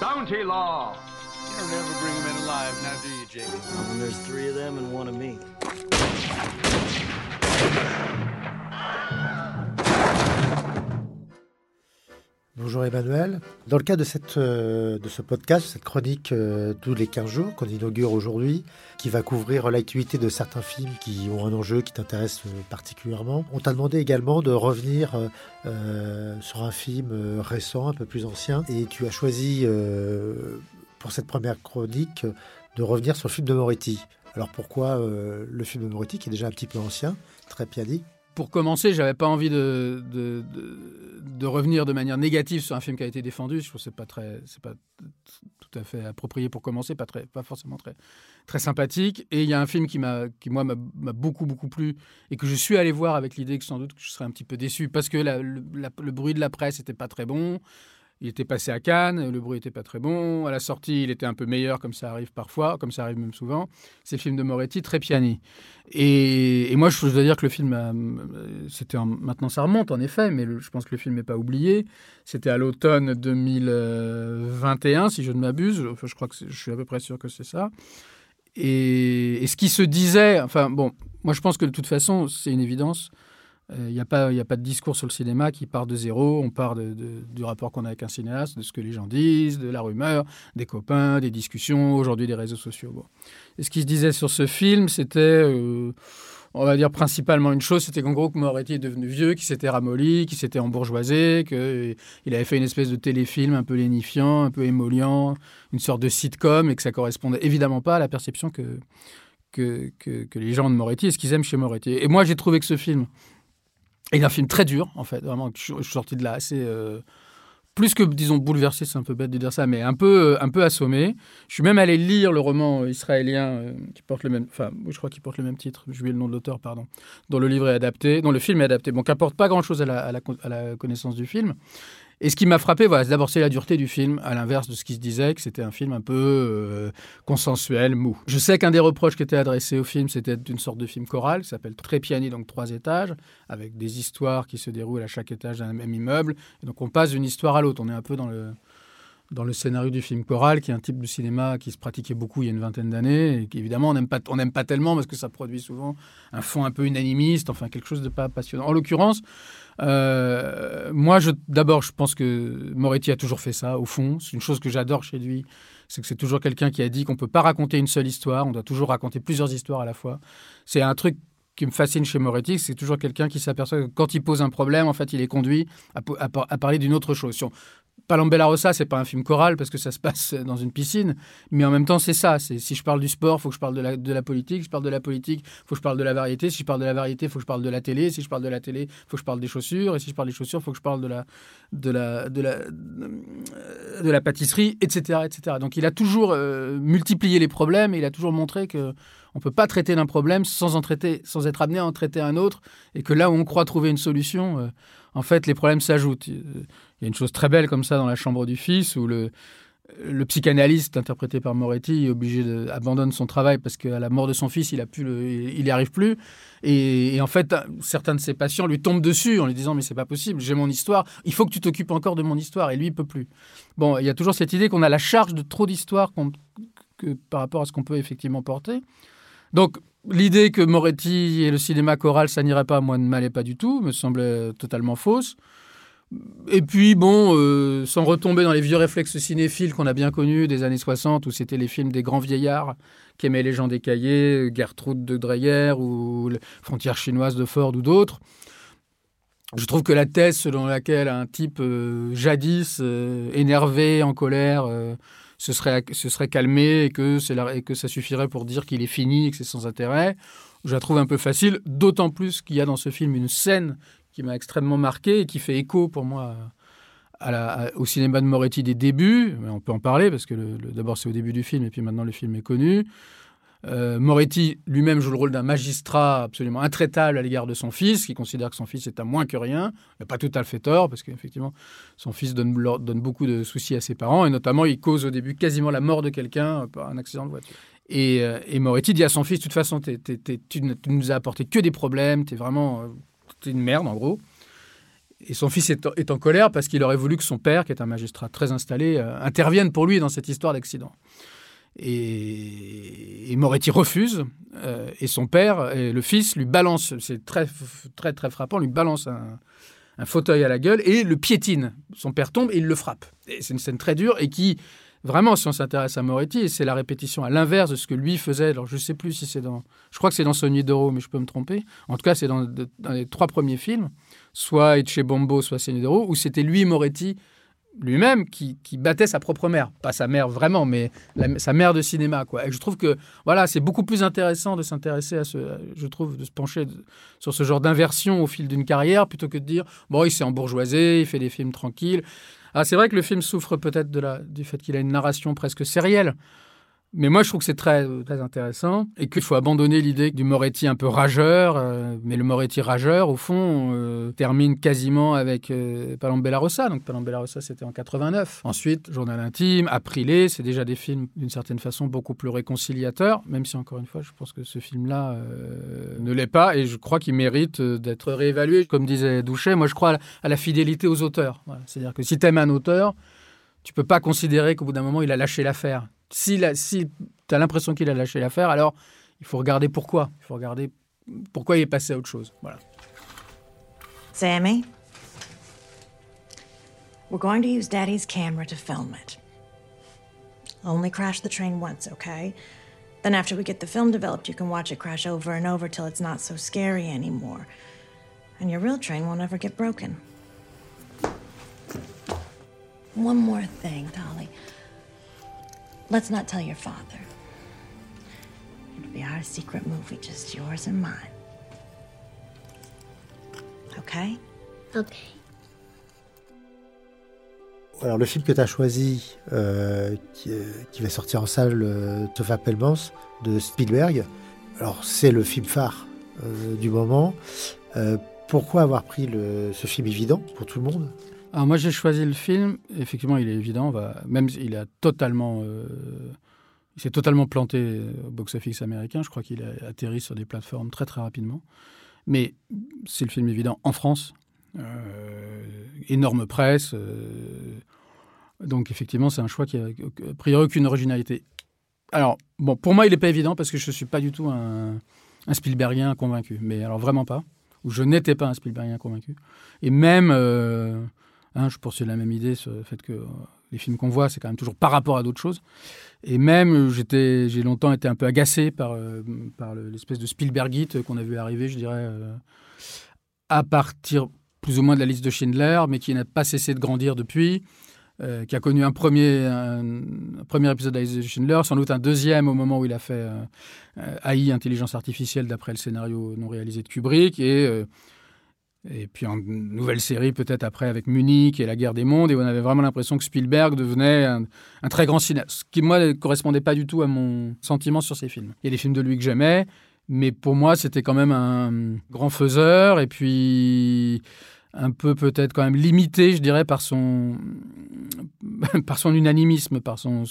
Bounty Law. You don't ever bring them in alive, now do you, Jake? When there's three of them and one of me. Bonjour Emmanuel. Dans le cadre de, euh, ce podcast, cette chronique euh, tous les 15 jours qu'on inaugure aujourd'hui, qui va couvrir l'actualité de certains films qui ont un enjeu qui t'intéresse euh, particulièrement, on t'a demandé également de revenir sur un film récent, un peu plus ancien, et tu as choisi pour cette première chronique de revenir sur le film de Moretti. Alors pourquoi le film de Moretti, qui est déjà un petit peu ancien, très pianique Pour commencer, j'avais pas envie de, revenir de manière négative sur un film qui a été défendu. Je trouve que c'est pas très, c'est pas tout à fait approprié pour commencer, pas très, pas forcément très, très sympathique. Et il y a un film qui m'a, qui moi m'a beaucoup beaucoup plu et que je suis allé voir avec l'idée que sans doute je serais un petit peu déçu parce que le, bruit de la presse était pas très bon. Il était passé à Cannes, le bruit était pas très bon. À la sortie, il était un peu meilleur, comme ça arrive parfois, comme ça arrive même souvent. C'est le film de Moretti, très piani. Et, et moi, je dois dire que le film, a- c'était en- maintenant ça remonte en effet, mais je pense que le film n'est pas oublié. C'était à l'automne 2021, si je ne m'abuse. Je crois que je suis à peu près sûr que c'est ça. Et ce qui se disait, enfin bon, moi je pense que de toute façon, c'est une évidence. Il n'y a, pas- a pas de discours sur le cinéma qui part de zéro. On part de- du rapport qu'on a avec un cinéaste, de ce que les gens disent, de la rumeur, des copains, des discussions, aujourd'hui des réseaux sociaux. Et ce qui se disait sur ce film, c'était, euh, on va dire principalement une chose, c'était qu'en gros, que Moretti est devenu vieux, qu'il s'était ramolli, qu'il s'était embourgeoisé, qu'il avait fait une espèce de téléfilm un peu lénifiant, un peu émollient, une sorte de sitcom, et que ça correspondait évidemment pas à la perception que, que, que, que les gens de Moretti et ce qu'ils aiment chez Moretti. Et moi, j'ai trouvé que ce film est un film très dur, en fait. Vraiment, je, suis sorti de là assez. euh, plus que, disons, bouleversé, c'est un peu bête de dire ça, mais un peu, euh, un peu assommé. Je suis même allé lire le roman israélien euh, qui porte le même. Enfin, je crois qu'il porte le même titre, j'ai oublié le nom de l'auteur, pardon. Dont le livre est adapté, dont le film est adapté. Bon, qui apporte pas grand-chose à la, à, la, à la connaissance du film. Et ce qui m'a frappé, voilà, c'est d'abord c'est la dureté du film, à l'inverse de ce qui se disait, que c'était un film un peu euh, consensuel, mou. Je sais qu'un des reproches qui était adressé au film, c'était une sorte de film choral, qui s'appelle Trépiani, donc trois étages, avec des histoires qui se déroulent à chaque étage d'un même immeuble. Donc on passe d'une histoire à l'autre. On est un peu dans le, dans le scénario du film choral, qui est un type de cinéma qui se pratiquait beaucoup il y a une vingtaine d'années, et qu'évidemment on n'aime pas, pas tellement parce que ça produit souvent un fond un peu unanimiste, enfin quelque chose de pas passionnant. En l'occurrence, euh, moi, d'abord, je pense que Moretti a toujours fait ça, au fond. C'est une chose que j'adore chez lui. C'est que c'est toujours quelqu'un qui a dit qu'on ne peut pas raconter une seule histoire, on doit toujours raconter plusieurs histoires à la fois. C'est un truc qui me fascine chez Moretti, c'est toujours quelqu'un qui s'aperçoit que quand il pose un problème, en fait, il est conduit à, parler d'une autre chose. Palambella Rossa, c'est pas un film choral parce que ça se passe dans une piscine, mais en même temps, c'est ça. Si je parle du sport, faut que je parle de la, politique. Si je parle de la politique, faut que je parle de la variété. Si je parle de la variété, faut que je parle de la télé. Si je parle de la télé, faut que je parle des chaussures. Et si je parle des chaussures, faut que je parle de la, pâtisserie, etc., etc. Donc, il a toujours euh, multiplié les problèmes et il a toujours montré que on peut pas traiter d'un problème sans en traiter, sans être amené à en traiter un autre, et que là où on croit trouver une solution, euh, en fait, les problèmes s'ajoutent. Il y a une chose très belle comme ça dans la chambre du fils où le, psychanalyste interprété par Moretti est obligé de, abandonne son travail parce qu'à la mort de son fils, il n'y arrive plus. Et, en fait, certains de ses patients lui tombent dessus en lui disant mais c'est pas possible, j'ai mon histoire, il faut que tu t'occupes encore de mon histoire. Et lui, il peut plus. Bon, il y a toujours cette idée qu'on a la charge de trop d'histoires par rapport à ce qu'on peut effectivement porter. Donc l'idée que Moretti et le cinéma choral, ça n'irait pas, moi, ne m'allait pas du tout, me semblait totalement fausse. Et puis, bon, euh, sans retomber dans les vieux réflexes cinéphiles qu'on a bien connus des années 60, où c'était les films des grands vieillards qui aimaient les gens décaillés, Gertrude de Dreyer ou Frontières chinoises de Ford ou d'autres. Je trouve que la thèse selon laquelle un type euh, jadis euh, énervé, en colère, se, serait, se serait calmé et que, et que ça suffirait pour dire qu'il est fini et que c'est sans intérêt, je la trouve un peu facile, d'autant plus qu'il y a dans ce film une scène qui m'a extrêmement marqué et qui fait écho pour moi au cinéma de Moretti des débuts. On peut en parler parce que d'abord c'est au début du film et puis maintenant le film est connu. Euh, Moretti lui-même joue le rôle d'un magistrat absolument intraitable à l'égard de son fils, qui considère que son fils est à moins que rien. Il n'a pas tout à fait tort, parce qu'effectivement, son fils donne, beaucoup de soucis à ses parents, et notamment, il cause au début quasiment la mort de quelqu'un par un accident de voiture. Et, euh, et, Moretti dit à son fils, de toute façon, tu, ne nous as apporté que des problèmes, tu es vraiment es une merde, en gros. Et son fils est, en colère parce qu'il aurait voulu que son père, qui est un magistrat très installé, euh, intervienne pour lui dans cette histoire d'accident. Et, Moretti refuse, euh, et son père, et le fils, lui balance, c'est très, très, très frappant, lui balance un, fauteuil à la gueule et le piétine. Son père tombe et il le frappe. C'est une scène très dure et qui, vraiment, si on s'intéresse à Moretti, c'est la répétition à l'inverse de ce que lui faisait. Alors, je ne sais plus si c'est dans. Je crois que c'est dans Sonny d'Oro, mais je peux me tromper. En tout cas, c'est dans, les trois premiers films, soit Etche Bombo, soit Sonny d'Oro, où c'était lui, Moretti, lui-même qui, battait sa propre mère. Pas sa mère vraiment, mais sa mère de cinéma. Quoi. Et je trouve que voilà, c'est beaucoup plus intéressant de s'intéresser à ce, je trouve, de se pencher sur ce genre d'inversion au fil d'une carrière plutôt que de dire, bon, il s'est embourgeoisé, il fait des films tranquilles. Ah, c'est vrai que le film souffre peut-être du fait qu'il a une narration presque sérielle. Mais moi, je trouve que c'est très, très intéressant et qu'il faut abandonner l'idée du Moretti un peu rageur. Euh, mais le Moretti rageur, au fond, euh, termine quasiment avec euh, Palambella Rossa. Donc Palambella Rossa, c'était en 89. Ensuite, Journal intime, Aprilé, c'est déjà des films d'une certaine façon beaucoup plus réconciliateurs, même si encore une fois, je pense que ce film-là ne l'est pas et je crois qu'il mérite d'être réévalué. Comme disait Douchet, moi je crois à la, fidélité aux auteurs. C'est-à-dire que si tu aimes un auteur, tu peux pas considérer qu'au bout d'un moment, il a lâché l'affaire si, si tu as l'impression qu'il a lâché l'affaire, alors il faut regarder pourquoi. Il faut regarder pourquoi il est passé à autre chose. Voilà. Sammy, we're going to use Daddy's camera to film it. Only crash the train once, okay? Then after we get the film developed, you can watch it crash over and over till it's not so scary anymore. And your real train won't ever get broken. One more thing, Dolly. Let's not tell your father. It'll be our secret movie, just yours and mine. Okay? Ok. Alors le film que tu as choisi, euh, qui, euh, qui, va sortir en salle, euh, Pelmans, de Spielberg, alors c'est le film phare euh, du moment. Euh, pourquoi avoir pris le, ce film évident pour tout le monde? Alors moi j'ai choisi le film, effectivement il est évident, même il a totalement, euh, il s'est totalement planté au box-office américain, je crois qu'il a atterri sur des plateformes très très rapidement, mais c'est le film évident en France, euh, énorme presse, euh, donc effectivement c'est un choix qui a, a priori aucune originalité. Alors bon, pour moi il n'est pas évident parce que je ne suis pas du tout un, un Spielbergien convaincu, mais alors vraiment pas, ou je n'étais pas un Spielbergien convaincu, et même Hein, je poursuis la même idée sur le fait que euh, les films qu'on voit, c'est quand même toujours par rapport à d'autres choses. Et même, euh, j'ai longtemps été un peu agacé par, euh, l'espèce de Spielbergite qu'on a vu arriver, je dirais, à partir plus ou moins de la liste de Schindler, mais qui n'a pas cessé de grandir depuis, qui a connu un premier, un, premier épisode de la liste de Schindler, sans doute un deuxième au moment où il a fait AI, intelligence artificielle, d'après le scénario non réalisé de Kubrick, et et puis une nouvelle série peut-être après avec Munich et la guerre des mondes, et on avait vraiment l'impression que Spielberg devenait un, très grand cinéaste, ce qui moi ne correspondait pas du tout à mon sentiment sur ces films. Il y a des films de lui que j'aimais, mais pour moi c'était quand même un grand faiseur, et puis un peu peut-être quand même limité, je dirais, par son, par son unanimisme, par son,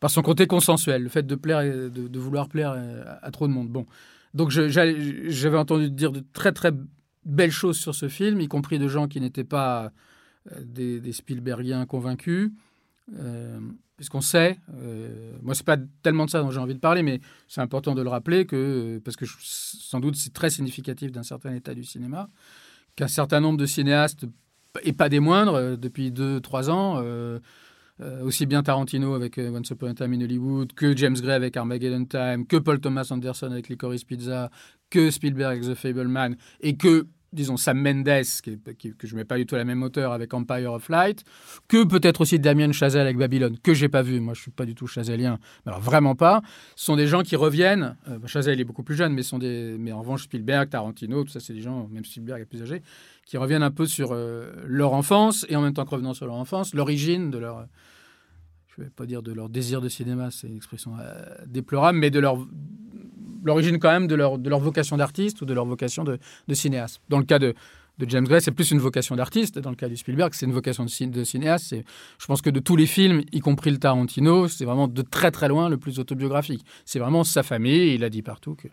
par son côté consensuel, le fait de, plaire, de vouloir plaire à, à, trop de monde. Bon. Donc j'avais entendu dire de très très belles choses sur ce film, y compris de gens qui n'étaient pas euh, des, des, Spielbergiens convaincus. Euh, puisqu'on sait, euh, moi c'est pas tellement de ça dont j'ai envie de parler, mais c'est important de le rappeler que, parce que sans doute c'est très significatif d'un certain état du cinéma, qu'un certain nombre de cinéastes, et pas des moindres, depuis 2-3 ans, aussi bien Tarantino avec Once Upon a Time in Hollywood, que James Gray avec Armageddon Time, que Paul Thomas Anderson avec Licorice Pizza, que Spielberg avec The Fableman et que disons Sam Mendes, qui, que je mets pas du tout à la même hauteur avec Empire of Light, que peut-être aussi Damien Chazelle avec Babylone, que j'ai pas vu, moi je suis pas du tout chazelien, alors vraiment pas, sont des gens qui reviennent, euh, Chazelle est beaucoup plus jeune, mais, sont des, mais en revanche Spielberg, Tarantino, tout ça c'est des gens, même Spielberg est plus âgé, qui reviennent un peu sur euh, leur enfance, et en même temps que revenant sur leur enfance, l'origine de leur... Je vais pas dire de leur désir de cinéma, c'est une expression euh, déplorable, mais de leur l'origine quand même de leur, de leur vocation d'artiste ou de leur vocation de, de cinéaste. Dans le cas de, de James Gray, c'est plus une vocation d'artiste. Dans le cas du Spielberg, c'est une vocation de, de cinéaste. Je pense que de tous les films, y compris le Tarantino, c'est vraiment de très très loin le plus autobiographique. C'est vraiment sa famille. Il a dit partout que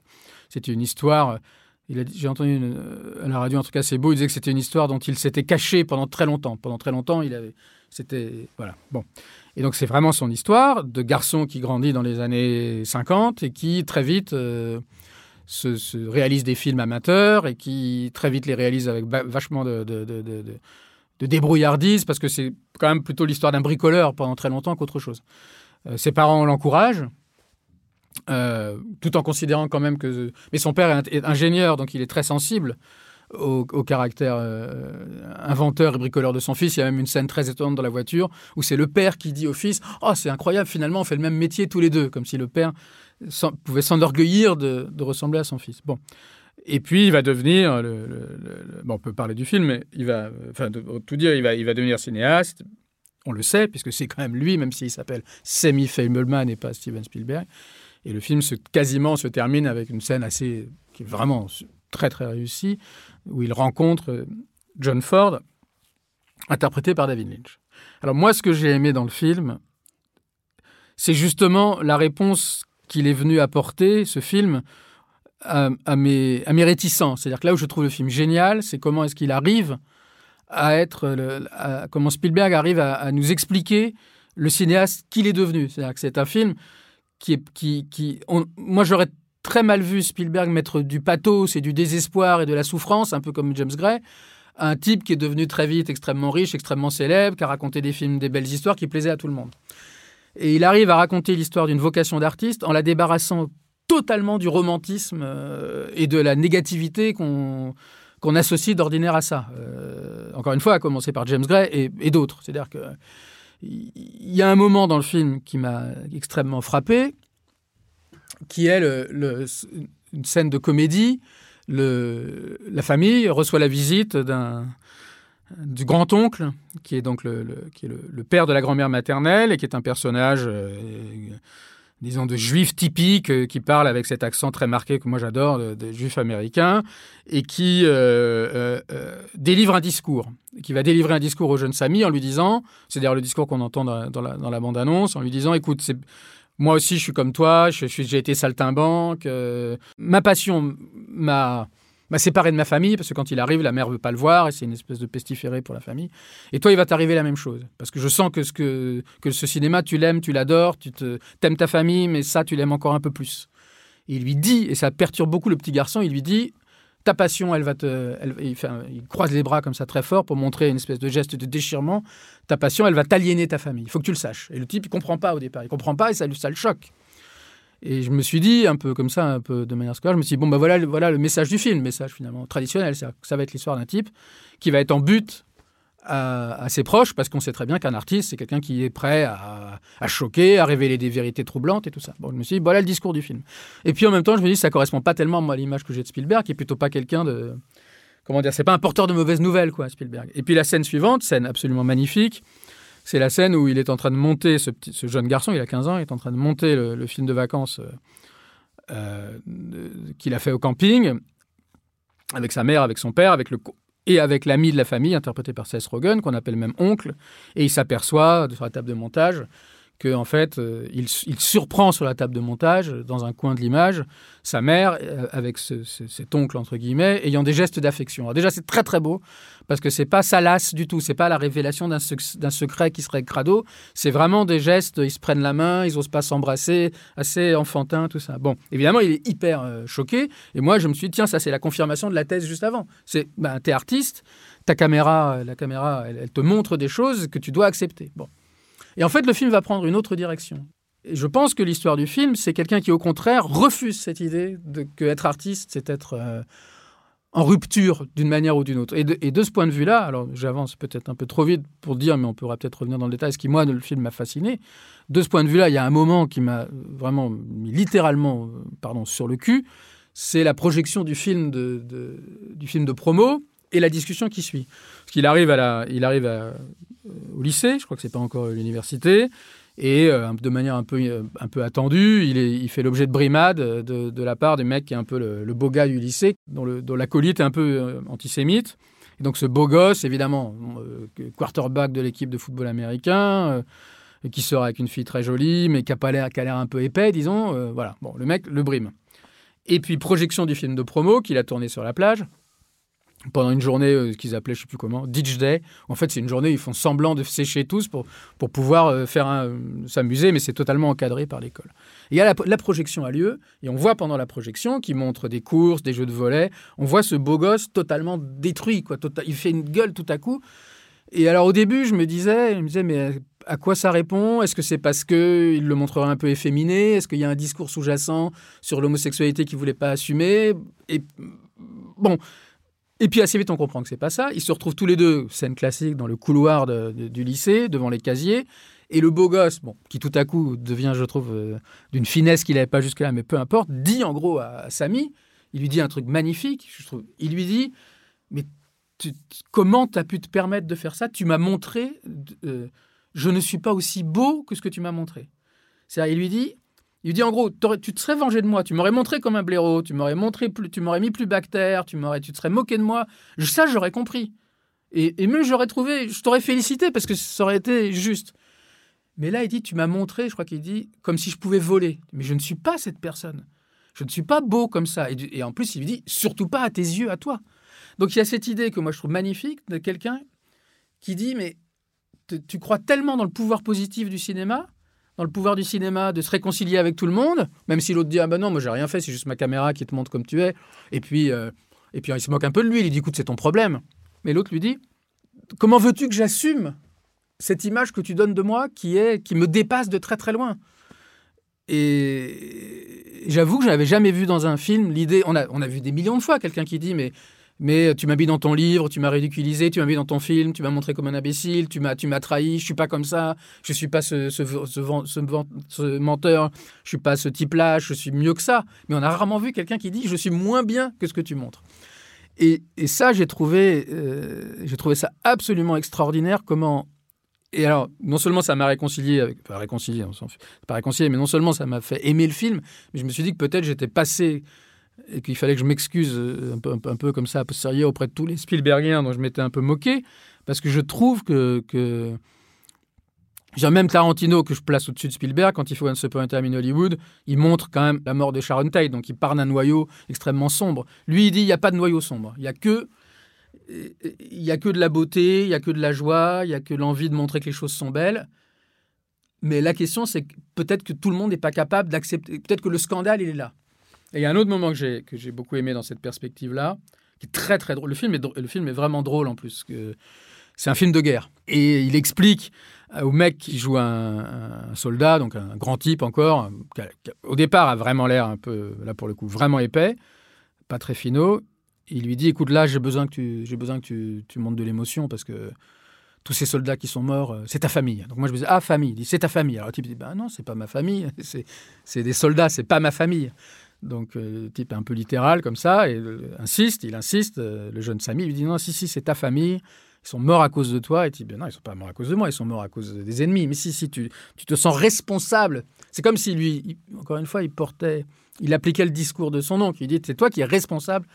c'était une histoire. J'ai entendu euh, à la radio un truc assez beau. Il disait que c'était une histoire dont il s'était caché pendant très longtemps. Pendant très longtemps, il avait. C'était voilà. Bon. Et donc c'est vraiment son histoire de garçon qui grandit dans les années 50 et qui très vite euh, se, réalise des films amateurs et qui très vite les réalise avec vachement de, de, débrouillardise parce que c'est quand même plutôt l'histoire d'un bricoleur pendant très longtemps qu'autre chose. Euh, ses parents l'encouragent. Euh, tout en considérant quand même que... Mais son père est ingénieur, donc il est très sensible au, caractère euh, inventeur et bricoleur de son fils. Il y a même une scène très étonnante dans la voiture où c'est le père qui dit au fils Oh, c'est incroyable, finalement, on fait le même métier tous les deux, comme si le père pouvait s'enorgueillir de, ressembler à son fils. Bon. Et puis, il va devenir. Bon, on peut parler du film, mais il va. Enfin, tout dire, il va, il va devenir cinéaste. On le sait, puisque c'est quand même lui, même s'il s'appelle Semi Fableman et pas Steven Spielberg. Et le film se, quasiment se termine avec une scène assez. qui est vraiment très, très réussie, où il rencontre John Ford, interprété par David Lynch. Alors, moi, ce que j'ai aimé dans le film, c'est justement la réponse qu'il est venu apporter, ce film, à, mes, réticences. C'est-à-dire que là où je trouve le film génial, c'est comment est-ce qu'il arrive à être, comment Spielberg arrive à, nous expliquer le cinéaste qu'il est devenu. C'est-à-dire que c'est un film qui est, moi j'aurais très mal vu Spielberg mettre du pathos et du désespoir et de la souffrance, un peu comme James Gray, un type qui est devenu très vite extrêmement riche, extrêmement célèbre, qui a raconté des films, des belles histoires qui plaisaient à tout le monde. Et il arrive à raconter l'histoire d'une vocation d'artiste en la débarrassant totalement du romantisme euh, et de la négativité qu'on qu'on associe d'ordinaire à ça. Euh, encore une fois, à commencer par James Gray et, d'autres. C'est-à-dire que il y a un moment dans le film qui m'a extrêmement frappé, qui est une scène de comédie. La famille reçoit la visite du grand-oncle, qui est donc le, père de la grand-mère maternelle et qui est un personnage, euh, disons, de juif typique, euh, qui parle avec cet accent très marqué que moi j'adore, de, juif américain, et qui euh, délivre un discours, qui va délivrer un discours au jeune Samy en lui disant, c'est d'ailleurs le discours qu'on entend dans, la, dans la bande-annonce, en lui disant, écoute, c'est moi aussi, je suis comme toi, j'ai été saltimbanque. ma passion m'a séparé de ma famille parce que quand il arrive, la mère veut pas le voir et c'est une espèce de pestiféré pour la famille. Et toi, il va t'arriver la même chose parce que je sens que ce que ce cinéma, tu l'aimes, tu l'adores, tu te t'aimes ta famille, mais ça, tu l'aimes encore un peu plus. il lui dit, et ça perturbe beaucoup le petit garçon, il lui dit ta passion, elle va te, il, il, croise les bras comme ça très fort pour montrer une espèce de geste de déchirement. Ta passion, elle va t'aliéner ta famille. Il faut que tu le saches. Et le type, il comprend pas au départ. Il comprend pas et ça, le choque. Et je me suis dit, un peu comme ça, un peu de manière scolaire, je me suis dit, bon, ben voilà, voilà le message du film, message finalement traditionnel, ça va être l'histoire d'un type qui va être en but à, ses proches, parce qu'on sait très bien qu'un artiste, c'est quelqu'un qui est prêt à, choquer, à révéler des vérités troublantes et tout ça. Bon, je me suis dit, voilà le discours du film. Et puis en même temps, je me dis, ça correspond pas tellement à l'image que j'ai de Spielberg, qui est plutôt pas quelqu'un de. Comment dire, c'est pas un porteur de mauvaises nouvelles, quoi, Spielberg. Et puis la scène suivante, scène absolument magnifique, c'est la scène où il est en train de monter, ce, petit, jeune garçon, il a 15 ans, il est en train de monter le, film de vacances euh, euh, qu'il a fait au camping, avec sa mère, avec son père, avec le, et avec l'ami de la famille, interprété par Seth Rogen, qu'on appelle même oncle, et il s'aperçoit sur la table de montage que en fait, euh, il, surprend sur la table de montage, dans un coin de l'image, sa mère euh, avec cet oncle entre guillemets, ayant des gestes d'affection. Déjà, c'est très très beau parce que c'est pas salace du tout, c'est pas la révélation d'un secret qui serait crado, c'est vraiment des gestes. Ils se prennent la main, ils osent pas s'embrasser, assez enfantin, tout ça. Bon, évidemment, il est hyper euh, choqué, et moi, je me suis dit tiens, ça c'est la confirmation de la thèse juste avant. C'est ben, t'es artiste, ta caméra, la caméra, elle te montre des choses que tu dois accepter. Bon. Et en fait, le film va prendre une autre direction. Et je pense que l'histoire du film, c'est quelqu'un qui, au contraire, refuse cette idée de que artiste, c'est être euh, en rupture d'une manière ou d'une autre. Et de, ce point de vue-là, alors j'avance peut-être un peu trop vite pour dire, mais on pourra peut-être revenir dans le détail, ce qui, moi, le film m'a fasciné. De ce point de vue-là, il y a un moment qui m'a vraiment mis littéralement euh, pardon, sur le cul. C'est la projection du film de, du film de promo et la discussion qui suit. Parce qu'il arrive, à la, il arrive à, au lycée, je crois que c'est pas encore l'université. Et euh, de manière un peu, euh, un peu attendue, il, est, il fait l'objet de brimades de, de, la part du mec qui est un peu le, le beau gars du lycée, dont, le, dont l'acolyte est un peu euh, antisémite. Et donc ce beau gosse, évidemment, euh, quarterback de l'équipe de football américain, euh, qui sort avec une fille très jolie, mais qui a, pas l'air, qui a l'air un peu épais, disons. euh, voilà, bon, le mec le brime. Et puis projection du film de promo qu'il a tourné sur la plage pendant une journée euh, qu'ils appelaient, je sais plus comment, Ditch Day. En fait, c'est une journée où ils font semblant de sécher tous pour, pour pouvoir euh, faire euh, s'amuser, mais c'est totalement encadré par l'école. Et la, la projection a lieu, et on voit pendant la projection, qui montre des courses, des jeux de volet, on voit ce beau gosse totalement détruit. Quoi, tota- il fait une gueule tout à coup. Et alors au début, je me disais, je me disais mais à quoi ça répond? Est-ce que c'est parce qu'il le montrerait un peu efféminé? Est-ce qu'il y a un discours sous-jacent sur l'homosexualité qu'il voulait pas assumer? Et bon. Et puis assez vite, on comprend que c'est pas ça. Ils se retrouvent tous les deux, scène classique, dans le couloir du lycée, devant les casiers. Et le beau gosse, bon, qui tout à coup devient, je trouve, euh, d'une finesse qu'il n'avait pas jusque-là, mais peu importe, dit en gros à, Samy, il lui dit un truc magnifique. Il lui dit, mais tu- comment tu as pu te permettre de faire ça? Tu m'as montré, euh, je ne suis pas aussi beau que ce que tu m'as montré. C'est-à-dire, il lui dit, il lui dit en gros, tu te serais vengé de moi, tu m'aurais montré comme un blaireau, tu m'aurais montré plus, tu m'aurais mis plus bactère, tu m'aurais, tu te serais moqué de moi. Ça, j'aurais compris. Et, et même j'aurais trouvé, je t'aurais félicité parce que ça aurait été juste. Mais là, il dit, tu m'as montré, je crois qu'il dit, comme si je pouvais voler. Mais je ne suis pas cette personne. Je ne suis pas beau comme ça. Et, et en plus, il lui dit, surtout pas à tes yeux, à toi. Donc il y a cette idée que moi je trouve magnifique de quelqu'un qui dit, mais tu crois tellement dans le pouvoir positif du cinéma, dans le pouvoir du cinéma de se réconcilier avec tout le monde, même si l'autre dit, ah ben non, moi j'ai rien fait, c'est juste ma caméra qui te montre comme tu es. Et puis, euh, et puis il se moque un peu de lui, il dit, écoute, c'est ton problème. Mais l'autre lui dit, comment veux-tu que j'assume cette image que tu donnes de moi qui est qui me dépasse de très très loin? Et j'avoue que je n'avais jamais vu dans un film l'idée. On a, on a vu des millions de fois quelqu'un qui dit mais mais tu m'as mis dans ton livre, tu m'as ridiculisé, tu m'as mis dans ton film, tu m'as montré comme un imbécile, tu m'as tu m'as trahi, je suis pas comme ça, je suis pas ce ce, ce, menteur, je suis pas ce type-là, je suis mieux que ça. Mais on a rarement vu quelqu'un qui dit je suis moins bien que ce que tu montres. Et, et ça, j'ai trouvé, euh, j'ai trouvé ça absolument extraordinaire. Comment et alors, non seulement ça m'a réconcilié réconcilié, on pas réconcilié, mais non seulement ça m'a fait aimer le film, mais je me suis dit que peut-être j'étais passé et qu'il fallait que je m'excuse euh, un peu, un peu, un peu comme ça, auprès de tous les Spielbergiens dont je m'étais un peu moqué, parce que je trouve que, que J'ai même Tarantino que je place au-dessus de Spielberg quand il fait Once Upon a Hollywood, il montre quand même la mort de Sharon Tate, donc il part d'un noyau extrêmement sombre. Lui, il dit il n'y a pas de noyau sombre, il y a que il y a que de la beauté, il y a que de la joie, il y a que l'envie de montrer que les choses sont belles. Mais la question, c'est peut-être que tout le monde n'est pas capable d'accepter. Peut-être que le scandale, il est là. Et il y a un autre moment que j'ai que j'ai beaucoup aimé dans cette perspective-là, qui est très très drôle. Le film est le film est vraiment drôle en plus. que C'est un film de guerre. Et il explique au mec qui joue un, soldat, donc un grand type encore, qui au départ a vraiment l'air un peu, là pour le coup, vraiment épais, pas très finot. Il lui dit, écoute, là, j'ai besoin que tu, j'ai besoin que tu, tu montes de l'émotion parce que tous ces soldats qui sont morts, euh, c'est ta famille. Donc moi je me dis, ah famille, il dit, c'est ta famille. Alors le type dit, ben non, c'est pas ma famille, c'est des soldats, c'est pas ma famille. Donc euh, type un peu littéral comme ça et insiste, il insiste. euh, le jeune Samy lui dit, non, si si, c'est ta famille. Ils sont morts à cause de toi. Et il dit, ben non, ils sont pas morts à cause de moi, ils sont morts à cause des ennemis. Mais si si, tu, tu te sens responsable. C'est comme si lui, il- encore une fois, il portait, il appliquait le discours de son oncle. Il dit, c'est toi qui es responsable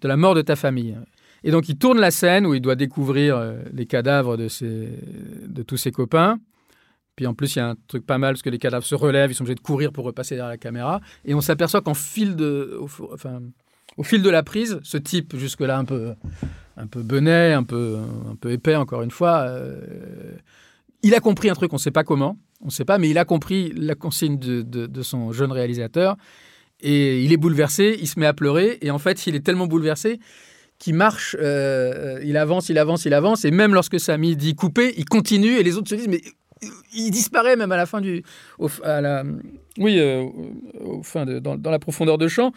de la mort de ta famille. Et donc il tourne la scène où il doit découvrir euh, les cadavres de, ses, de tous ses copains. Puis en plus, il y a un truc pas mal parce que les cadavres se relèvent, ils sont obligés de courir pour repasser derrière la caméra. Et on s'aperçoit qu'en fil de, enfin, au fil de la prise, ce type jusque-là un peu, un peu benet, un peu, un peu épais, encore une fois, euh, il a compris un truc, on ne sait pas comment, on ne sait pas, mais il a compris la consigne de, de- son jeune réalisateur. Et il est bouleversé, il se met à pleurer. Et en fait, il est tellement bouleversé qu'il marche, euh, il avance, il avance, il avance. Et même lorsque Samy dit couper, il continue. Et les autres se disent, mais il disparaît même à la fin du. Au, oui, euh, au fin de, dans, la profondeur de champ.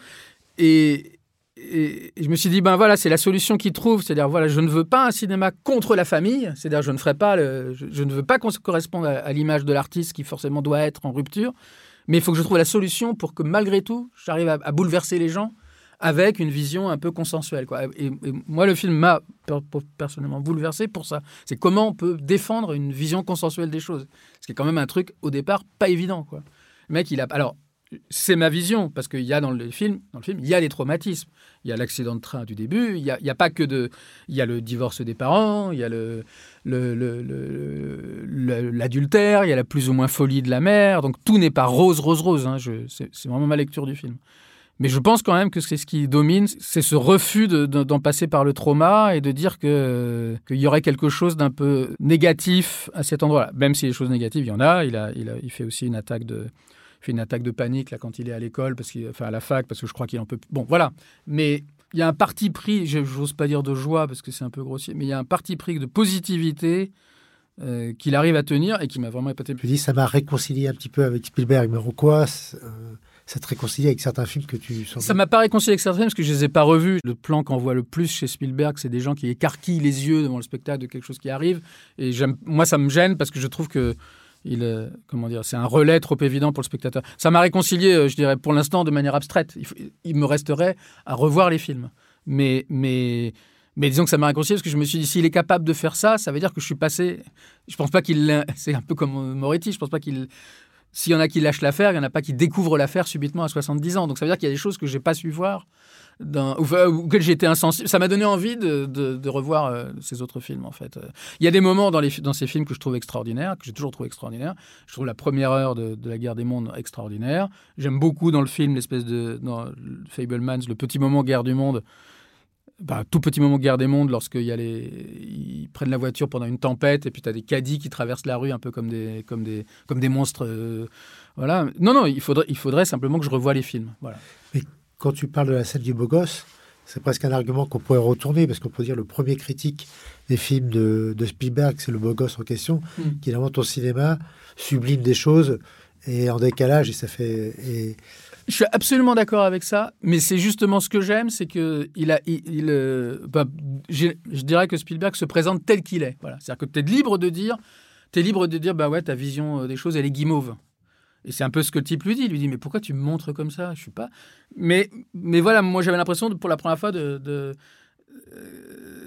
Et, et, je me suis dit, ben voilà, c'est la solution qu'il trouve. C'est-à-dire, voilà, je ne veux pas un cinéma contre la famille. C'est-à-dire, je ne ferai pas, je, ne veux pas qu'on se corresponde à, l'image de l'artiste qui forcément doit être en rupture. Mais il faut que je trouve la solution pour que malgré tout, j'arrive à bouleverser les gens avec une vision un peu consensuelle. Quoi. Et, moi, le film m'a personnellement bouleversé pour ça. C'est comment on peut défendre une vision consensuelle des choses. Ce qui est quand même un truc, au départ, pas évident. Quoi. Mec, il a... Alors, c'est ma vision, parce qu'il y a dans le film, dans le film, il y a les traumatismes. Il y a l'accident de train du début, il n'y a, pas que de... Il y a le divorce des parents, il y a le, l'adultère, il y a la plus ou moins folie de la mère. Donc tout n'est pas rose, rose, rose. Hein. c'est vraiment ma lecture du film. Mais je pense quand même que c'est ce qui domine, c'est ce refus d'en passer par le trauma et de dire qu'il y aurait quelque chose d'un peu négatif à cet endroit-là. Même si les choses négatives, il y en a. Il, fait aussi une attaque de, panique là quand il est à l'école, parce qu'il, enfin à la fac, parce que je crois qu'il en peut. Bon, voilà. Mais il y a un parti pris, je n'ose pas dire de joie parce que c'est un peu grossier, mais il y a un parti pris de positivité euh, qu'il arrive à tenir et qui m'a vraiment épaté. Tu dis, ça m'a réconcilié un petit peu avec Spielberg, mais en quoi euh, ça te réconcilie avec certains films que tu sens Ça m'a pas réconcilié avec certains films parce que je les ai pas revus. Le plan qu'on voit le plus chez Spielberg, c'est des gens qui écarquillent les yeux devant le spectacle de quelque chose qui arrive. Et moi, ça me gêne parce que je trouve que il, euh, comment dire, c'est un relais trop évident pour le spectateur. Ça m'a réconcilié, euh, je dirais, pour l'instant, de manière abstraite. Il, me resterait à revoir les films. Mais, mais, mais disons que ça m'a réconcilié parce que je me suis dit, s'il est capable de faire ça, ça veut dire que je suis passé. Je pense pas qu'il. C'est un peu comme Moretti, je pense pas qu'il. S'il y en a qui lâchent l'affaire, il n'y en a pas qui découvrent l'affaire subitement à 70 ans. Donc ça veut dire qu'il y a des choses que j'ai pas su voir ou auquel j'étais insensible. Ça m'a donné envie de, de, revoir euh, ces autres films, en fait. Il y a des moments dans, les, dans ces films que je trouve extraordinaires, que j'ai toujours trouvé extraordinaires. Je trouve la première heure de, de la guerre des mondes extraordinaire. J'aime beaucoup dans le film l'espèce de dans Fablemans, le petit moment guerre du monde. Bah, tout petit moment guerre des mondes lorsqu'ils y a les... ils prennent la voiture pendant une tempête et puis tu as des caddies qui traversent la rue un peu comme des, comme des, comme des monstres. Euh, voilà. Non, non, il faudrait, il faudrait simplement que je revoie les films. Voilà quand tu parles de la scène du beau gosse, c'est presque un argument qu'on pourrait retourner, parce qu'on peut dire le premier critique des films de, Spielberg, c'est le beau gosse en question, mm. qui invente au cinéma, sublime des choses, et en décalage, et ça fait... Et... Je suis absolument d'accord avec ça, mais c'est justement ce que j'aime, c'est que il a, euh, bah, je dirais que Spielberg se présente tel qu'il est. Voilà, c'est-à-dire que tu es libre de dire, es libre de dire, bah ouais, ta vision euh, des choses, elle est guimauve. Et c'est un peu ce que le type lui dit. Il lui dit Mais pourquoi tu me montres comme ça? Je suis pas. Mais, mais voilà, moi j'avais l'impression pour la première fois de, euh,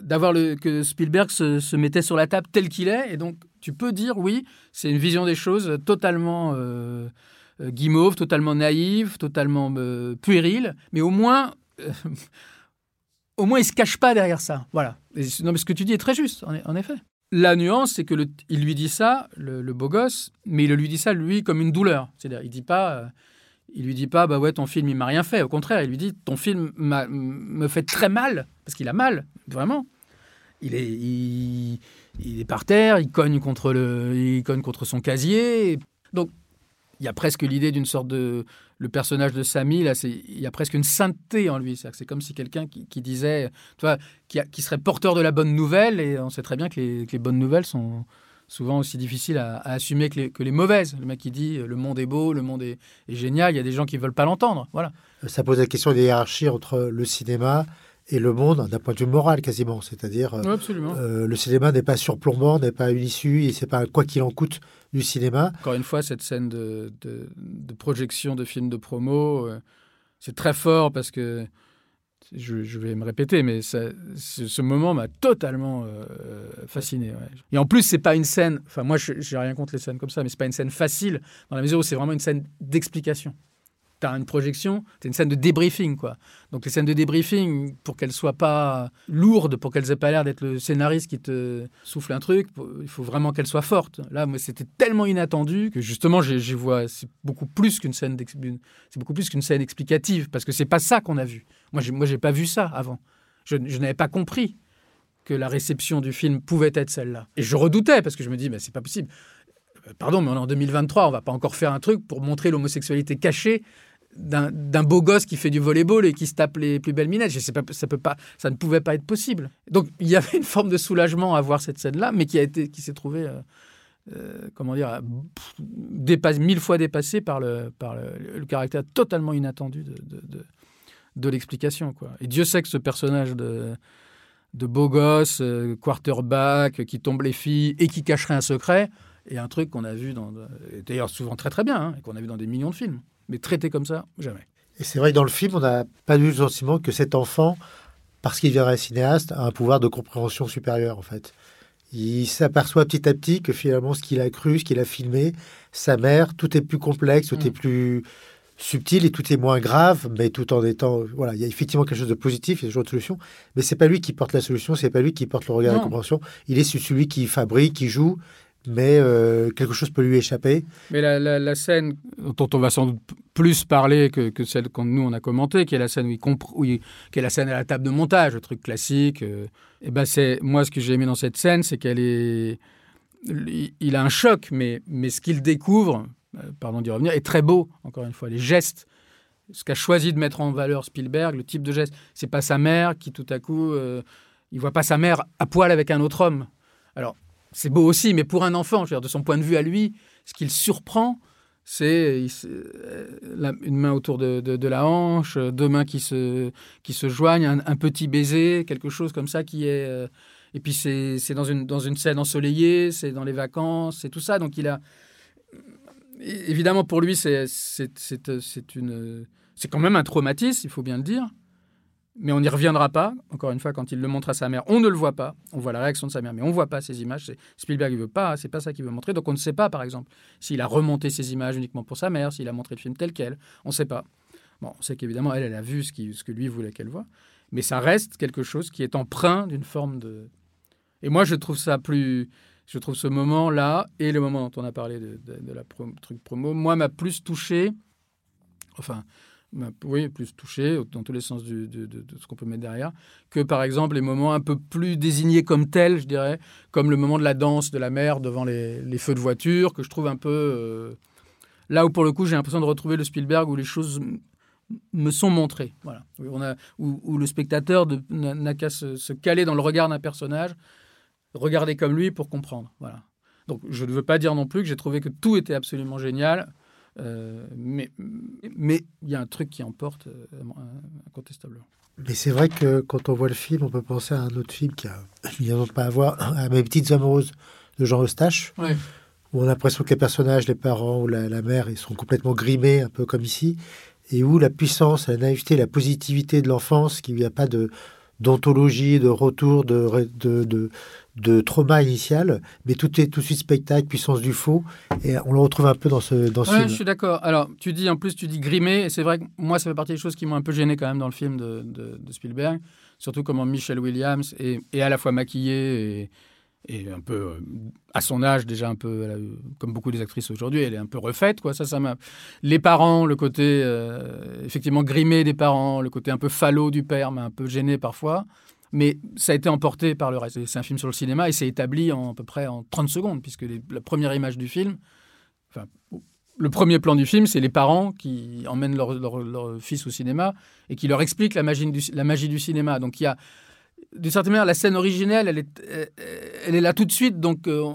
d'avoir que Spielberg se, mettait sur la table tel qu'il est. Et donc tu peux dire Oui, c'est une vision des choses totalement guimauve, totalement naïve, totalement puérile. Mais au moins. au moins, il se cache pas derrière ça. Voilà. non, mais ce que tu dis est très juste, en effet. La nuance, c'est que il lui dit ça, le, beau gosse, mais il lui dit ça lui comme une douleur. C'est-à-dire, il dit pas, euh, il lui dit pas, bah ouais, ton film il m'a rien fait. Au contraire, il lui dit, ton film me fait très mal parce qu'il a mal, vraiment. Il est, il, est par terre, il cogne contre le, il cogne contre son casier. Donc, il y a presque l'idée d'une sorte de le personnage de Samy, là, il y a presque une sainteté en lui. C'est comme si quelqu'un qui, disait, tu vois, qui, serait porteur de la bonne nouvelle, et on sait très bien que les, bonnes nouvelles sont souvent aussi difficiles à, assumer que les, mauvaises. Le mec qui dit le monde est beau, le monde est, génial, il y a des gens qui veulent pas l'entendre. Voilà. Ça pose la question des hiérarchies entre le cinéma et le monde d'un point de vue moral quasiment. C'est-à-dire, euh, euh, le cinéma n'est pas surplombant, n'est pas une issue, et c'est pas quoi qu'il en coûte du cinéma. Encore une fois, cette scène de, de, projection de films de promo, euh, c'est très fort parce que je, vais me répéter, mais ce moment m'a totalement fasciné. Et en plus, c'est pas une scène. Enfin, moi, j'ai rien contre les scènes comme ça, mais c'est pas une scène facile dans la mesure où c'est vraiment une scène d'explication tu as une projection, tu une scène de débriefing. Quoi. Donc les scènes de débriefing, pour qu'elles soient pas lourdes, pour qu'elles aient pas l'air d'être le scénariste qui te souffle un truc, il faut vraiment qu'elles soient fortes. Là, moi, c'était tellement inattendu que justement, j'y vois, c'est beaucoup plus qu'une scène, c'est scène explicative, parce que c'est pas ça qu'on a vu. Moi, j'ai, moi, j'ai pas vu ça avant. Je, n'avais pas compris que la réception du film pouvait être celle-là. Et je redoutais, parce que je me dis, mais c'est pas possible pardon, mais on est en 2023, on va pas encore faire un truc pour montrer l'homosexualité cachée d'un beau gosse qui fait du volleyball et qui se tape les plus belles minettes. Je pas, ça, peut pas, ça ne pouvait pas être possible. Donc il y avait une forme de soulagement à voir cette scène-là, mais qui, a été, qui s'est trouvée, euh, euh, comment dire, mille fois dépassée par le, caractère totalement inattendu de, l'explication. Et Dieu sait que ce personnage de, de beau gosse, euh, quarterback, qui tombe les filles et qui cacherait un secret, est un truc qu'on a vu, dans, d'ailleurs souvent très très bien, hein, et qu'on a vu dans des millions de films. Mais traité comme ça, jamais. Et c'est vrai que dans le film, on n'a pas eu le sentiment que cet enfant, parce qu'il deviendrait cinéaste, a un pouvoir de compréhension supérieur, en fait. Il s'aperçoit petit à petit que finalement, ce qu'il a cru, ce qu'il a filmé, sa mère, tout est plus complexe, tout est Mm. plus subtil et tout est moins grave, mais tout en étant. Voilà, il y a effectivement quelque chose de positif, il y a toujours une solution, mais c'est pas lui qui porte la solution, c'est pas lui qui porte le regard de la compréhension. Il est celui qui fabrique, qui joue, mais euh, quelque chose peut lui échapper. Mais la, scène dont on va sans doute plus parler que, celle que nous on a commentée, qui est la scène où il où qui est la scène à la table de montage, le truc classique. euh, et ben c'est moi ce que j'ai aimé dans cette scène, c'est qu'elle est, il a un choc, mais mais ce qu'il découvre, euh, pardon d'y revenir, est très beau. Encore une fois, les gestes. Ce qu'a choisi de mettre en valeur Spielberg, le type de geste, c'est pas sa mère qui tout à coup, euh, il voit pas sa mère à poil avec un autre homme. Alors c'est beau aussi, mais pour un enfant, je veux dire, de son point de vue à lui, ce qu'il surprend, c'est euh, une main autour de, la hanche, euh, deux mains qui se, qui se joignent, un, un petit baiser, quelque chose comme ça qui est... euh, et puis c'est dans une, dans une scène ensoleillée, c'est dans les vacances, c'est tout ça. Donc il a... Évidemment, pour lui. C'est quand même un traumatisme, il faut bien le dire. Mais on n'y reviendra pas, encore une fois, quand il le montre à sa mère. On ne le voit pas. On voit la réaction de sa mère, mais on ne voit pas ces images. Spielberg ne veut pas, c'est pas ça qu'il veut montrer. Donc on ne sait pas, par exemple, s'il a remonté ces images uniquement pour sa mère, s'il a montré le film tel quel. On ne sait pas. Bon, on sait qu'évidemment, elle, a vu ce, qui- ce que lui voulait qu'elle voie. Mais ça reste quelque chose qui est empreint d'une forme de... Et moi, je trouve ça plus... Je trouve ce moment-là, et le moment dont on a parlé de, la truc promo, moi, m'a plus touché, enfin, oui, plus touché, dans tous les sens de, ce qu'on peut mettre derrière, que par exemple les moments un peu plus désignés comme tels, je dirais, comme le moment de la danse de la mère devant les, feux de voiture, que je trouve un peu... euh, là où pour le coup j'ai l'impression de retrouver le Spielberg où les choses me sont montrées. Voilà. Où, le spectateur n'a qu'à se, se caler dans le regard d'un personnage, regarder comme lui pour comprendre. Voilà. Donc je ne veux pas dire non plus que j'ai trouvé que tout était absolument génial, euh, mais mais il y a un truc qui emporte euh, incontestablement. Mais c'est vrai que quand on voit le film, on peut penser à un autre film qui a évidemment pas à voir, à Mes petites amoureuses de Jean Eustache, Ouais. où on a l'impression que les personnages, les parents ou la, la mère, ils sont complètement grimés, un peu comme ici, et où la puissance, la naïveté, la positivité de l'enfance, qu'il n'y a pas de d'ontologie, de retour, de, de, de, de trauma initial, mais tout est tout de suite spectacle, puissance du faux, et on le retrouve un peu dans ce, dans ce Ouais, film. je suis d'accord. Alors, tu dis en plus, tu dis grimé, et c'est vrai que moi, ça fait partie des choses qui m'ont un peu gêné quand même dans le film de, de- de Spielberg, surtout comment Michelle Williams est, est à la fois maquillée et, et un peu euh, à son âge déjà un peu comme beaucoup des actrices aujourd'hui, elle est un peu refaite quoi. Ça, ça m'a. Les parents, le côté euh, effectivement grimé des parents, le côté un peu falot du père m'a un peu gêné parfois. Mais ça a été emporté par le reste. C'est un film sur le cinéma et c'est établi en à peu près en 30 secondes, puisque la première image du film, enfin, le premier plan du film, c'est les parents qui emmènent leur, leur- leur fils au cinéma et qui leur expliquent la magie du, la magie du cinéma. Donc il y a, d'une certaine manière, la scène originelle, elle est, elle est là tout de suite, donc euh,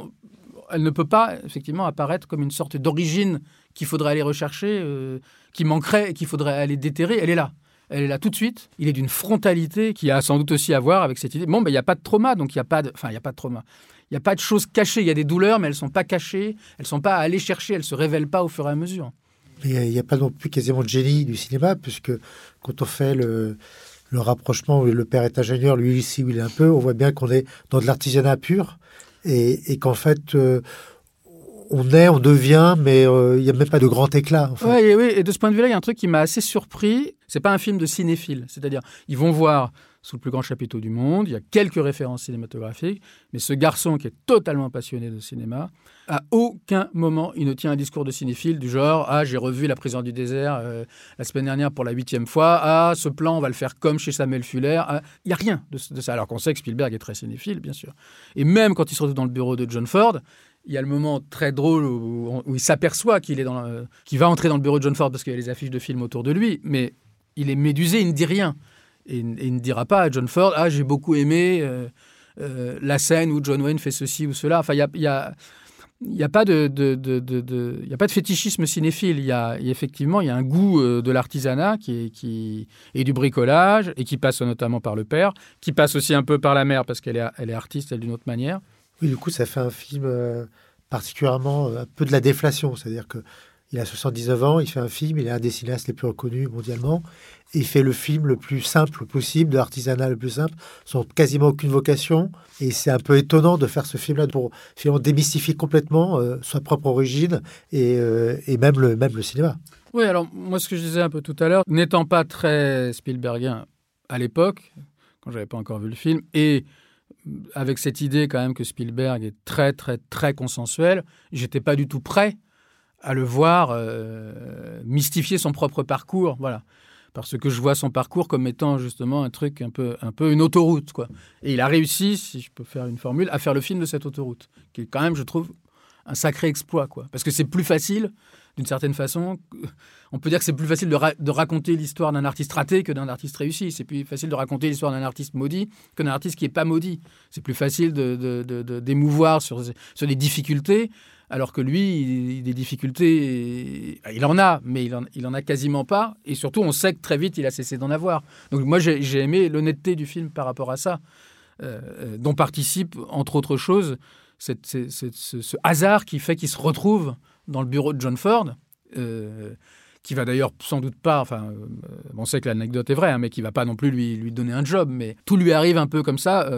elle ne peut pas effectivement apparaître comme une sorte d'origine qu'il faudrait aller rechercher, euh, qui manquerait et qu'il faudrait aller déterrer. Elle est là. Elle est là tout de suite. Il est d'une frontalité qui a sans doute aussi à voir avec cette idée. Bon, ben, il n'y a pas de trauma, donc il n'y a pas de. Enfin, il n'y a pas de trauma. Il n'y a pas de choses cachées. Il y a des douleurs, mais elles ne sont pas cachées. Elles ne sont pas à aller chercher. Elles ne se révèlent pas au fur et à mesure. Il n'y a pas non plus quasiment de génie du cinéma, puisque quand on fait le, le rapprochement le père est ingénieur, lui ici il est un peu, on voit bien qu'on est dans de l'artisanat pur et, qu'en fait, euh, on est, on devient, mais euh, il n'y a même pas de grand éclat. en oui, et de ce point de vue-là, il y a un truc qui m'a assez surpris. C'est pas un film de cinéphile. C'est-à-dire, ils vont voir sous le plus grand chapiteau du monde, il y a quelques références cinématographiques, mais ce garçon qui est totalement passionné de cinéma, à aucun moment il ne tient un discours de cinéphile du genre Ah, j'ai revu La prison du désert euh, la semaine dernière pour la huitième fois. Ah, ce plan, on va le faire comme chez Samuel Fuller. Ah, Il n'y a rien de, ça. Alors qu'on sait que Spielberg est très cinéphile, bien sûr. Et même quand il se retrouve dans le bureau de John Ford, il y a le moment très drôle où, il s'aperçoit qu'il qu'il va entrer dans le bureau de John Ford parce qu'il y a les affiches de films autour de lui, mais il est médusé, il ne dit rien. Et, et ne dira pas à John Ford Ah, j'ai beaucoup aimé euh, euh, la scène où John Wayne fait ceci ou cela. Enfin, il y a. y a il n'y a pas de, de, de, de- a pas de fétichisme cinéphile. Il y a, effectivement y a un goût euh, de l'artisanat qui, qui et du bricolage et qui passe notamment par le père, qui passe aussi un peu par la mère parce qu'elle est, elle est artiste elle d'une autre manière. Oui, du coup, ça fait un film particulièrement un peu de la déflation, c'est-à-dire que Il a 79 ans, il fait un film, il est un des cinéastes les plus reconnus mondialement. Et il fait le film le plus simple possible, l'artisanat le plus simple, sans quasiment aucune vocation. Et c'est un peu étonnant de faire ce film-là pour finalement démystifier complètement euh, sa propre origine et, euh, et, même, le, même le cinéma. Oui, alors moi ce que je disais un peu tout à l'heure, n'étant pas très Spielbergien à l'époque, quand j'avais pas encore vu le film, et avec cette idée quand même que Spielberg est très très très consensuel, j'étais pas du tout prêt à le voir euh, mystifier son propre parcours, voilà. Parce que je vois son parcours comme étant justement un truc un peu, un peu une autoroute, quoi. Et il a réussi, si je peux faire une formule, à faire le film de cette autoroute, qui est quand même, je trouve, un sacré exploit, quoi. Parce que c'est plus facile, d'une certaine façon, on peut dire que c'est plus facile de, raconter l'histoire d'un artiste raté que d'un artiste réussi. C'est plus facile de raconter l'histoire d'un artiste maudit que d'un artiste qui n'est pas maudit. C'est plus facile de, d'émouvoir sur, sur les difficultés, alors que lui, des difficultés, il en a, mais il en, il a quasiment pas. Et surtout, on sait que très vite, il a cessé d'en avoir. Donc moi, j'ai, aimé l'honnêteté du film par rapport à ça, euh, euh, dont participe, entre autres choses, ce, hasard qui fait qu'il se retrouve dans le bureau de John Ford. Euh, qui va d'ailleurs sans doute pas, enfin, on sait que l'anecdote est vraie, hein, mais qui va pas non plus lui, donner un job, mais tout lui arrive un peu comme ça,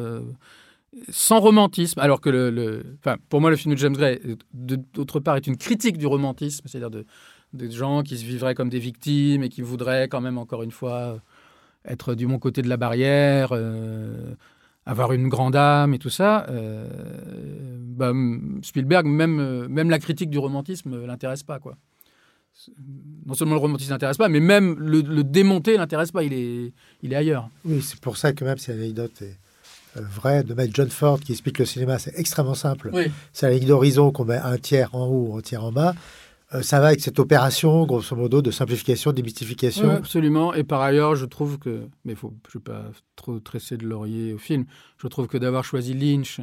sans romantisme, alors que le, enfin, pour moi le film de James Gray, d'autre part, est une critique du romantisme, c'est-à-dire de, gens qui se vivraient comme des victimes et qui voudraient quand même, encore une fois, être du bon côté de la barrière, euh, avoir une grande âme et tout ça. Bah, Spielberg, même, même la critique du romantisme l'intéresse pas, quoi non seulement le romantisme n'intéresse pas, mais même le, démonter n'intéresse pas. Il est, il est ailleurs. Oui, c'est pour ça que même si l'anecdote est vraie de mettre John Ford qui explique le cinéma, c'est extrêmement simple. C'est la ligne d'horizon qu'on met un tiers en haut, un tiers en bas. Euh, ça va avec cette opération, grosso modo, de simplification, démystification. absolument. Et par ailleurs, je trouve que, mais faut, je ne vais pas trop tresser de laurier au film, je trouve que d'avoir choisi Lynch,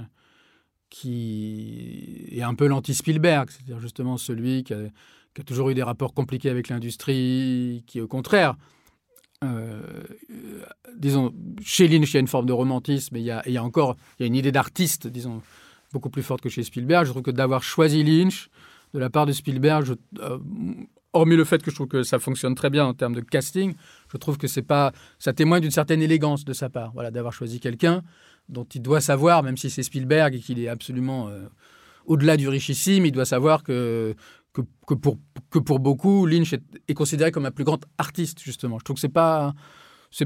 qui est un peu l'anti-Spielberg, c'est-à-dire justement celui qui a qui a toujours eu des rapports compliqués avec l'industrie, qui au contraire, euh, disons, chez Lynch, il y a une forme de romantisme, mais il y a, encore il y a une idée d'artiste, disons, beaucoup plus forte que chez Spielberg. Je trouve que d'avoir choisi Lynch de la part de Spielberg, euh, hormis le fait que je trouve que ça fonctionne très bien en termes de casting, je trouve que c'est pas, ça témoigne d'une certaine élégance de sa part, voilà, d'avoir choisi quelqu'un dont il doit savoir, même si c'est Spielberg et qu'il est absolument euh, au-delà du richissime, il doit savoir que que, pour, que pour beaucoup, Lynch est, considéré comme un plus grand artiste, justement. Je trouve que c'est pas. C'est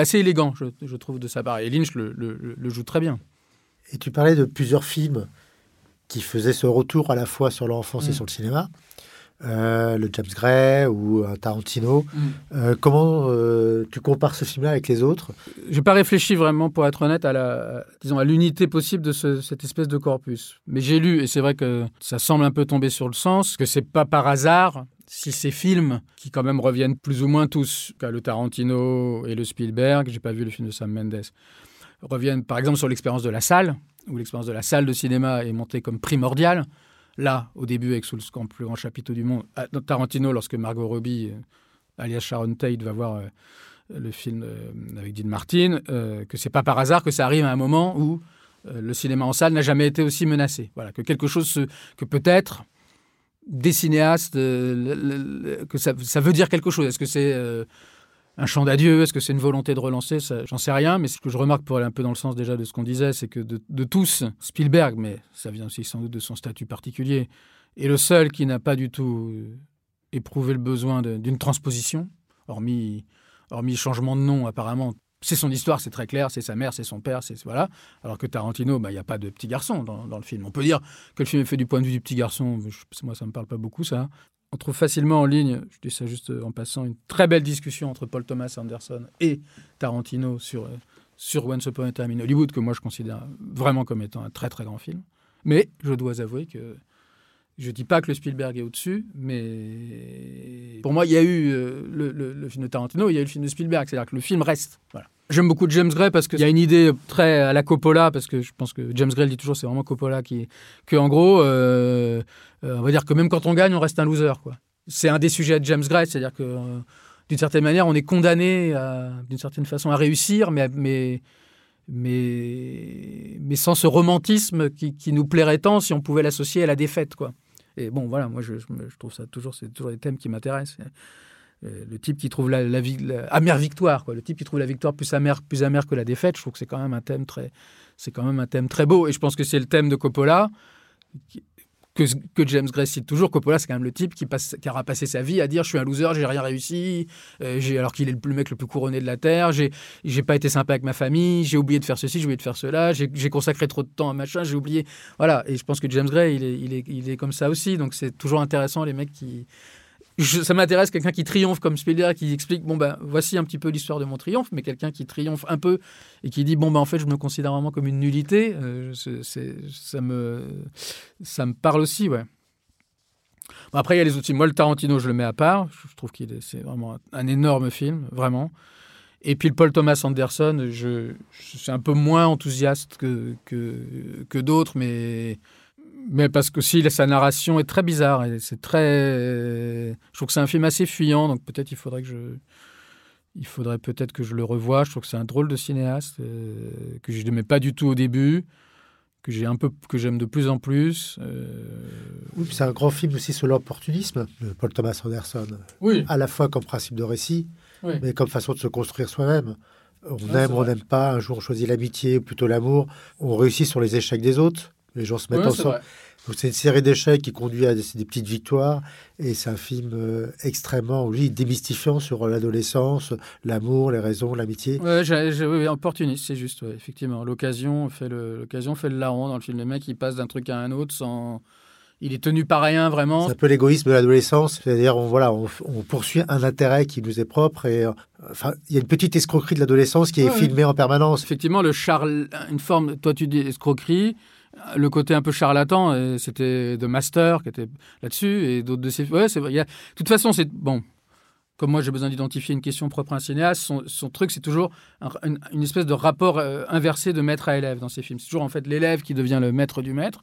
assez élégant, je, je, trouve, de sa part. Et Lynch le, le, joue très bien. Et tu parlais de plusieurs films qui faisaient ce retour à la fois sur l'enfance et mm. sur le cinéma. Euh, le James Gray ou un Tarantino. Mm. Euh, comment euh, tu compares ce film-là avec les autres? Je n'ai pas réfléchi vraiment, pour être honnête, à la, disons, à l'unité possible de cette espèce de corpus. Mais j'ai lu, et c'est vrai que ça semble un peu tomber sur le sens, que c'est pas par hasard si ces films, qui quand même reviennent plus ou moins tous, le Tarantino et le Spielberg, j'ai pas vu le film de Sam Mendes, reviennent par exemple sur l'expérience de la salle, où l'expérience de la salle de cinéma est montée comme primordiale là, au début, avec Sous le plus grand chapiteau du monde, Tarantino, lorsque Margot Robbie, euh, alias Sharon Tate, va voir euh, le film euh, avec Dean Martin, que c'est pas par hasard que ça arrive à un moment où le cinéma en salle n'a jamais été aussi menacé. Voilà, que quelque chose, que peut-être des cinéastes, que ça, ça, veut dire quelque chose. Est-ce que c'est un chant d'adieu Est-ce que c'est une volonté de relancer J'en sais rien, mais ce que je remarque pour aller un peu dans le sens déjà de ce qu'on disait, c'est que de, tous, Spielberg, mais ça vient aussi sans doute de son statut particulier, est le seul qui n'a pas du tout euh, éprouvé le besoin d'une transposition, hormis, changement de nom apparemment. C'est son histoire, c'est très clair, c'est sa mère, c'est son père, c'est voilà. Alors que Tarantino, bah, il n'y a pas de petit garçon dans, le film. On peut dire que le film est fait du point de vue du petit garçon. moi, ça me parle pas beaucoup ça. On trouve facilement en ligne, je dis ça juste en passant, une très belle discussion entre Paul Thomas Anderson et Tarantino sur, euh, sur Once Upon a Time in Hollywood, que moi je considère vraiment comme étant un très très grand film. Mais je dois avouer que je ne dis pas que le Spielberg est au-dessus, mais pour moi, il y a eu euh, le, film de Tarantino, il y a eu le film de Spielberg, c'est-à-dire que le film reste. Voilà. J'aime beaucoup James Gray parce qu'il y a une idée très à la Coppola, parce que je pense que James Gray le dit toujours, c'est vraiment Coppola qui. que en gros, euh, euh, on va dire que même quand on gagne, on reste un loser. C'est un des sujets de James Gray, c'est-à-dire que d'une certaine manière, on est condamné d'une certaine façon à réussir, mais, mais mais, sans ce romantisme qui, nous plairait tant si on pouvait l'associer à la défaite. Et bon, voilà, moi, je, trouve ça toujours, c'est toujours des thèmes qui m'intéressent. Euh, le type qui trouve la, la, amère victoire, quoi. Le type qui trouve la victoire plus amère, plus amère que la défaite. Je trouve que c'est quand même un thème très, c'est quand même un thème très beau. Et je pense que c'est le thème de Coppola. Que, James Gray cite toujours. Coppola, c'est quand même le type qui, passe, qui aura passé sa vie à dire Je suis un loser, j'ai rien réussi, euh, alors qu'il est le, mec le plus couronné de la Terre, j'ai, j'ai pas été sympa avec ma famille, j'ai oublié de faire ceci, j'ai oublié de faire cela, j'ai, j'ai consacré trop de temps à machin, j'ai oublié. Voilà, et je pense que James Gray, il est, il est, il est comme ça aussi. Donc c'est toujours intéressant, les mecs qui, ça m'intéresse quelqu'un qui triomphe comme Spielberg, qui explique bon ben voici un petit peu l'histoire de mon triomphe, mais quelqu'un qui triomphe un peu et qui dit bon ben en fait je me considère vraiment comme une nullité, euh, ça me ça me parle aussi ouais. Après il y a les outils. Moi le Tarantino je le mets à part, je trouve qu'il est c'est vraiment un énorme film vraiment. Et puis le Paul Thomas Anderson, je, je suis un peu moins enthousiaste que que, que d'autres, mais mais parce que si sa narration est très bizarre et c'est très je trouve que c'est un film assez fuyant donc peut-être il faudrait que je il faudrait peut-être que je le revoie. Je trouve que c'est un drôle de cinéaste euh, que je n'aimais pas du tout au début que j'ai un peu que j'aime de plus en plus euh... oui c'est un grand film aussi sur l'opportunisme de Paul Thomas Anderson. Oui. À la fois comme principe de récit oui. mais comme façon de se construire soi-même. On ah, aime on n'aime pas un jour on choisit l'amitié ou plutôt l'amour on réussit sur les échecs des autres les gens se mettent Ouais, ensemble. C'est une série d'échecs qui conduit à des, des petites victoires. Et c'est un film euh, extrêmement, oui, démystifiant sur l'adolescence, l'amour, les raisons, l'amitié. Ouais, oui, opportuniste, c'est juste, ouais, effectivement. L'occasion fait le, l'occasion fait le larron dans le film. Le mec, il passe d'un truc à un autre sans. Il est tenu par rien, vraiment. C'est un peu l'égoïsme de l'adolescence. C'est-à-dire, on, voilà, on, on poursuit un intérêt qui nous est propre. Et euh, enfin, il y a une petite escroquerie de l'adolescence qui est Ouais. filmée en permanence. Effectivement, le charl... une forme, toi tu dis escroquerie, le côté un peu charlatan, et c'était The Master qui était là-dessus, et d'autres de. Ouais, c'est De toute façon, c'est. Bon. Comme moi, j'ai besoin d'identifier une question propre à un cinéaste, son, truc, c'est toujours un- une, espèce de rapport euh, inversé de maître à élève dans ces films. C'est toujours en fait l'élève qui devient le maître du maître.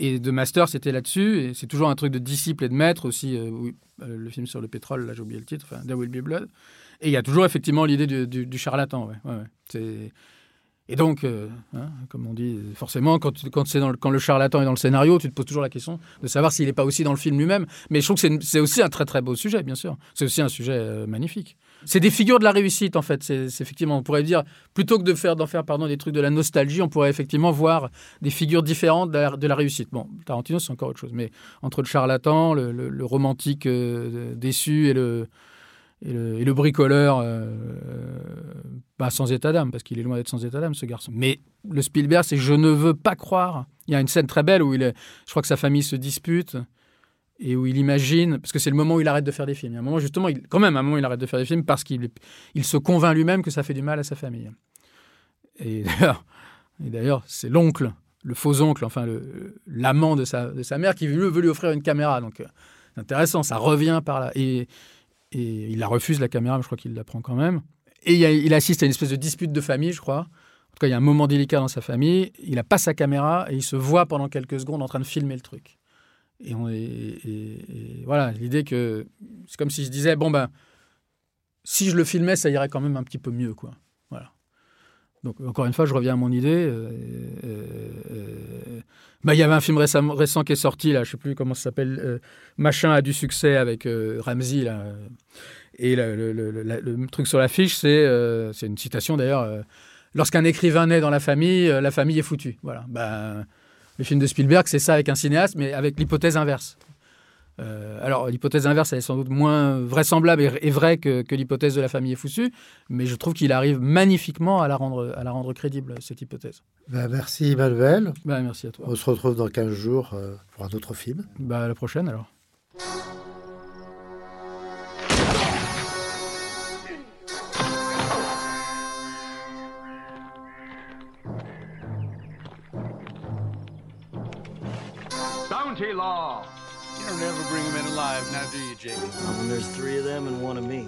Et de Master, c'était là-dessus. Et c'est toujours un truc de disciple et de maître aussi. euh, euh, le film sur le pétrole, là, j'ai oublié le titre, enfin, There Will Be Blood. Et il y a toujours effectivement l'idée du, charlatan. Ouais, Et donc, euh, hein, comme on dit, forcément, quand, quand, dans le, quand le charlatan est dans le scénario, tu te poses toujours la question de savoir s'il n'est pas aussi dans le film lui-même. Mais je trouve que c'est aussi un très très beau sujet, bien sûr. C'est aussi un sujet euh, magnifique. C'est des figures de la réussite, en fait. C'est effectivement, on pourrait dire, plutôt que de faire d'en faire pardon, des trucs de la nostalgie, on pourrait effectivement voir des figures différentes de la, réussite. Bon, Tarantino, c'est encore autre chose. Mais entre le charlatan, le romantique euh, déçu et le, et le, bricoleur, euh, pas sans état d'âme, parce qu'il est loin d'être sans état d'âme, ce garçon. Mais le Spielberg, c'est je ne veux pas croire. Il y a une scène très belle où il est, je crois que sa famille se dispute et où il imagine, parce que c'est le moment où il arrête de faire des films. Il y a un moment, justement, quand même, un moment, il arrête de faire des films parce qu'il il se convainc lui-même que ça fait du mal à sa famille. Et d'ailleurs, c'est l'oncle, le faux oncle, enfin l'amant de sa, de sa mère, qui veut, veut lui offrir une caméra. Donc, euh, c'est intéressant, ça revient par là. Et, et il la refuse, la caméra, mais je crois qu'il la prend quand même. Et il, assiste à une espèce de dispute de famille, je crois. En tout cas, il y a un moment délicat dans sa famille. Il n'a pas sa caméra et il se voit pendant quelques secondes en train de filmer le truc. Et, on, et voilà, l'idée que c'est comme si je disais bon ben, si je le filmais, ça irait quand même un petit peu mieux, quoi. Voilà. Donc encore une fois, je reviens à mon idée. euh, euh, euh, bah, il y avait un film récent qui est sorti là, je sais plus comment ça s'appelle. euh, Machin a du succès avec euh, Ramsey là. euh, Et le, truc sur l'affiche, c'est une citation d'ailleurs. Lorsqu'un écrivain naît dans la famille, la famille est foutue. Voilà. Ben, le film de Spielberg, c'est ça avec un cinéaste, mais avec l'hypothèse inverse. Euh, alors, l'hypothèse inverse, elle est sans doute moins vraisemblable et, et vraie que, que l'hypothèse de la famille est foutue, mais je trouve qu'il arrive magnifiquement à la rendre, à la rendre crédible, cette hypothèse. Ben, merci Emmanuel. Ben, merci à toi. On se retrouve dans 15 jours euh, pour un autre film. Ben, à la prochaine alors. Bounty law. Don't ever bring them in alive, now do you, Jake? Well, when there's three of them and one of me.